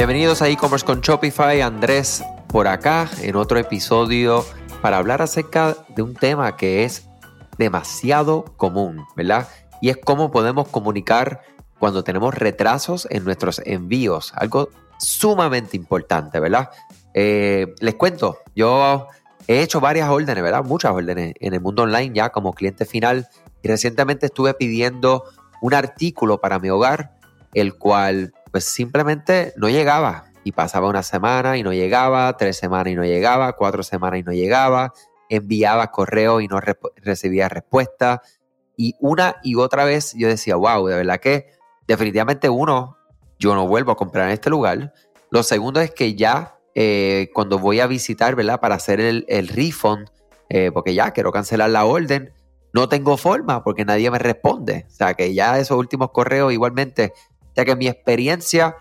Bienvenidos a e-commerce con Shopify, Andrés por acá en otro episodio para hablar acerca de un tema que es demasiado común, ¿verdad? Y es cómo podemos comunicar cuando tenemos retrasos en nuestros envíos, algo sumamente importante, ¿verdad? Eh, les cuento, yo he hecho varias órdenes, ¿verdad? Muchas órdenes en el mundo online ya como cliente final y recientemente estuve pidiendo un artículo para mi hogar, el cual pues simplemente no llegaba. Y pasaba una semana y no llegaba, tres semanas y no llegaba, cuatro semanas y no llegaba, enviaba correo y no recibía respuesta. Y una y otra vez yo decía, wow, de verdad que definitivamente uno, yo no vuelvo a comprar en este lugar. Lo segundo es que ya eh, cuando voy a visitar, ¿verdad? Para hacer el, el refund, eh, porque ya quiero cancelar la orden, no tengo forma porque nadie me responde. O sea que ya esos últimos correos igualmente ya que mi experiencia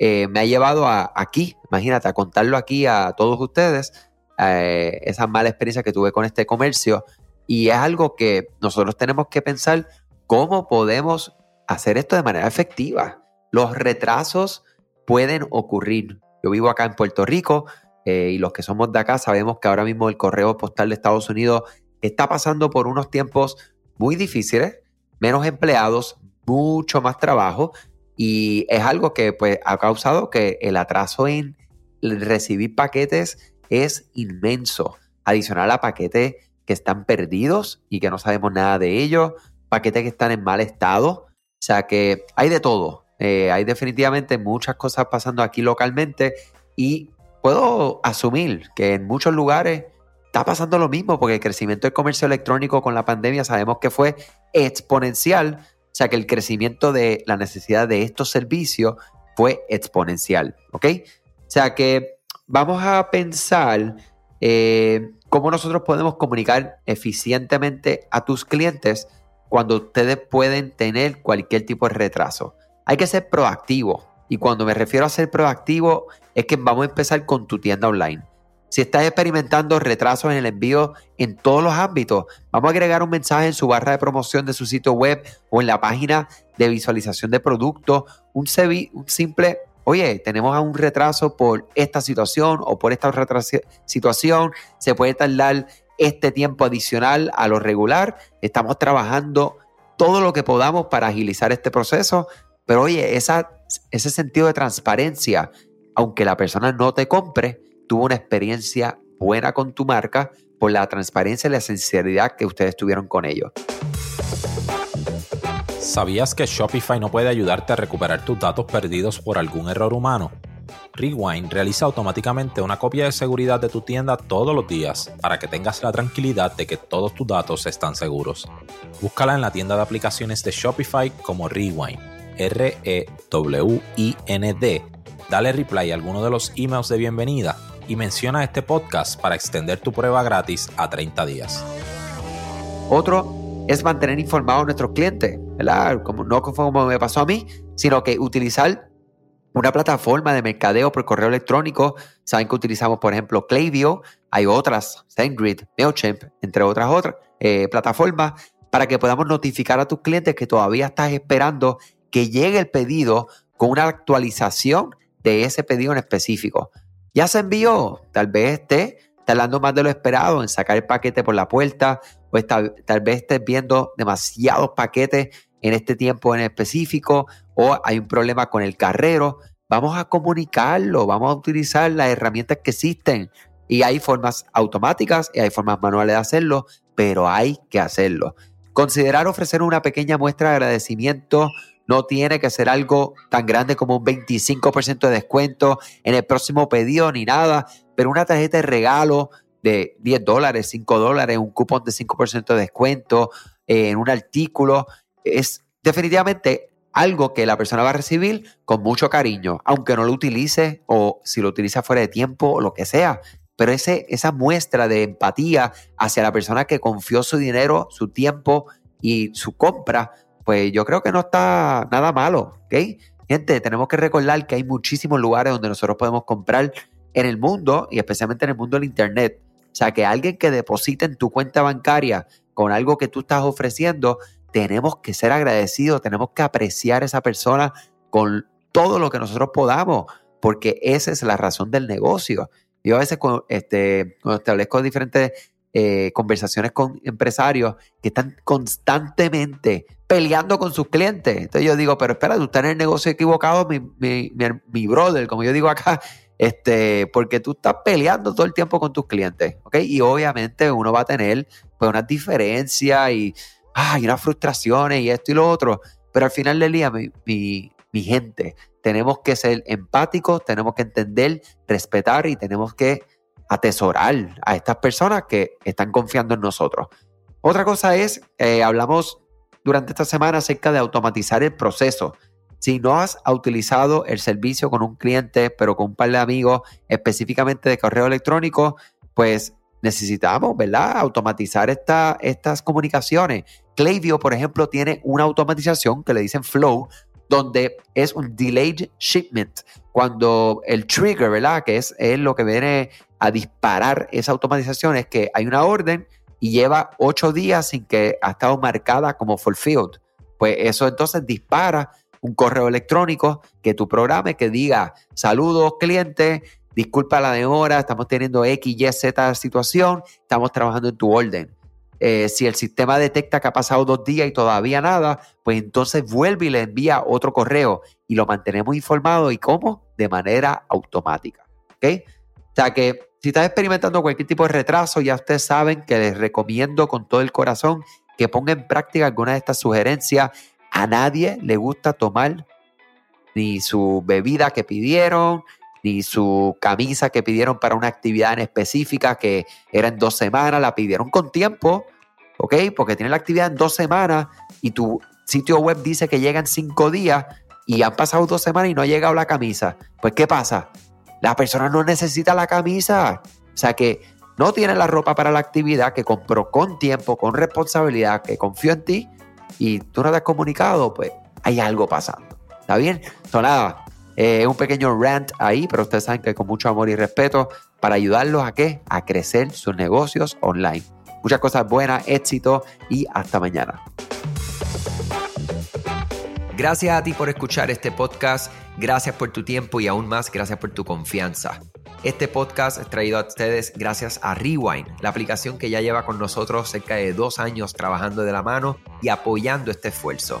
eh, me ha llevado a, aquí, imagínate, a contarlo aquí a todos ustedes, eh, esa mala experiencia que tuve con este comercio. Y es algo que nosotros tenemos que pensar cómo podemos hacer esto de manera efectiva. Los retrasos pueden ocurrir. Yo vivo acá en Puerto Rico eh, y los que somos de acá sabemos que ahora mismo el correo postal de Estados Unidos está pasando por unos tiempos muy difíciles, menos empleados, mucho más trabajo y es algo que pues, ha causado que el atraso en recibir paquetes es inmenso. Adicional a paquetes que están perdidos y que no sabemos nada de ellos, paquetes que están en mal estado. O sea que hay de todo. Eh, hay definitivamente muchas cosas pasando aquí localmente y puedo asumir que en muchos lugares está pasando lo mismo porque el crecimiento del comercio electrónico con la pandemia sabemos que fue exponencial o sea que el crecimiento de la necesidad de estos servicios fue exponencial, ¿ok? O sea que vamos a pensar eh, cómo nosotros podemos comunicar eficientemente a tus clientes cuando ustedes pueden tener cualquier tipo de retraso. Hay que ser proactivo. Y cuando me refiero a ser proactivo es que vamos a empezar con tu tienda online. Si estás experimentando retrasos en el envío en todos los ámbitos, vamos a agregar un mensaje en su barra de promoción de su sitio web o en la página de visualización de productos, un, simple, oye, tenemos un retraso por esta situación o por esta situación, se puede tardar este tiempo adicional a lo regular, estamos trabajando todo lo que podamos para agilizar este proceso, pero oye, ese sentido de transparencia, aunque la persona no te compre, tuvo una experiencia buena con tu marca por la transparencia y la sinceridad que ustedes tuvieron con ellos. ¿Sabías que Shopify no puede ayudarte a recuperar tus datos perdidos por algún error humano? Rewind realiza automáticamente una copia de seguridad de tu tienda todos los días para que tengas la tranquilidad de que todos tus datos están seguros. Búscala en la tienda de aplicaciones de Shopify como Rewind, R-E-W-I-N-D. Dale reply a alguno de los emails de bienvenida y menciona este podcast para extender tu prueba gratis a 30 días. Otro es mantener informados a nuestros clientes, ¿verdad? No como me pasó a mí, sino que utilizar una plataforma de mercadeo por correo electrónico. Saben que utilizamos, por ejemplo, Klaviyo, hay otras, SendGrid, MailChimp, entre otras otras eh, plataformas, para que podamos notificar a tus clientes que todavía estás esperando que llegue el pedido con una actualización de ese pedido en específico. Ya se envió, tal vez esté tardando más de lo esperado en sacar el paquete por la puerta o tal, vez estés viendo demasiados paquetes en este tiempo en específico o hay un problema con el carrero. Vamos a comunicarlo, vamos a utilizar las herramientas que existen y hay formas automáticas y hay formas manuales de hacerlo, pero hay que hacerlo. Considerar ofrecer una pequeña muestra de agradecimiento no tiene que ser algo tan grande como un 25% de descuento en el próximo pedido ni nada, pero una tarjeta de regalo de 10 dólares, 5 dólares, un cupón de 5% de descuento eh, en un artículo, es definitivamente algo que la persona va a recibir con mucho cariño, aunque no lo utilice o si lo utiliza fuera de tiempo o lo que sea. Pero ese, esa muestra de empatía hacia la persona que confió su dinero, su tiempo y su compra pues yo creo que no está nada malo, ¿ok? Gente, tenemos que recordar que hay muchísimos lugares donde nosotros podemos comprar en el mundo y especialmente en el mundo del Internet. O sea, que alguien que deposite en tu cuenta bancaria con algo que tú estás ofreciendo, tenemos que ser agradecidos, tenemos que apreciar a esa persona con todo lo que nosotros podamos, porque esa es la razón del negocio. Yo a veces este, cuando establezco diferentes eh, conversaciones con empresarios que están constantemente peleando con sus clientes. Entonces yo digo, pero espera, tú estás en el negocio equivocado, mi, mi, brother, como yo digo acá, este, porque tú estás peleando todo el tiempo con tus clientes, ¿ok? Y obviamente uno va a tener pues unas diferencias y, ay, unas frustraciones y esto y lo otro, pero al final del día, mi, mi gente, tenemos que ser empáticos, tenemos que entender, respetar y tenemos que atesorar a estas personas que están confiando en nosotros. Otra cosa es, eh, hablamos durante esta semana acerca de automatizar el proceso. Si no has utilizado el servicio con un cliente, pero con un par de amigos específicamente de correo electrónico, pues necesitamos, ¿verdad? Automatizar estas comunicaciones. Klaviyo, por ejemplo, tiene una automatización que le dicen Flow, donde es un delayed shipment. Cuando el trigger, ¿verdad? Que es, lo que viene a disparar esa automatización es que hay una orden y lleva ocho días sin que ha estado marcada como fulfilled. Pues eso entonces dispara un correo electrónico que tu programa que diga saludos cliente, disculpa la demora, estamos teniendo X, Y, Z situación, estamos trabajando en tu orden. Eh, si el sistema detecta que ha pasado dos días y todavía nada, pues entonces vuelve y le envía otro correo y lo mantenemos informado. ¿Y cómo? De manera automática. ¿Ok? O sea que si estás experimentando cualquier tipo de retraso, ya ustedes saben que les recomiendo con todo el corazón que pongan en práctica alguna de estas sugerencias. A nadie le gusta tomar ni su bebida que pidieron, ni su camisa que pidieron para una actividad en específica que era en dos semanas, la pidieron con tiempo, ¿ok? Porque tienen la actividad en dos semanas y tu sitio web dice que llega en cinco días y han pasado dos semanas y no ha llegado la camisa. Pues, ¿qué pasa? La persona no necesita la camisa. O sea que no tiene la ropa para la actividad que compró con tiempo, con responsabilidad, que confió en ti y tú no te has comunicado, pues hay algo pasando. ¿Está bien? Nada, eh, un pequeño rant ahí, pero ustedes saben que con mucho amor y respeto para ayudarlos a qué? A crecer sus negocios online. Muchas cosas buenas, éxito y hasta mañana. Gracias a ti por escuchar este podcast, gracias por tu tiempo y aún más gracias por tu confianza. Este podcast es traído a ustedes gracias a Rewind, la aplicación que ya lleva con nosotros cerca de dos años trabajando de la mano y apoyando este esfuerzo.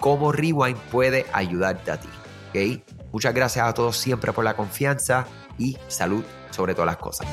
cómo Rewind puede ayudarte a ti. ¿okay? Muchas gracias a todos siempre por la confianza y salud sobre todas las cosas.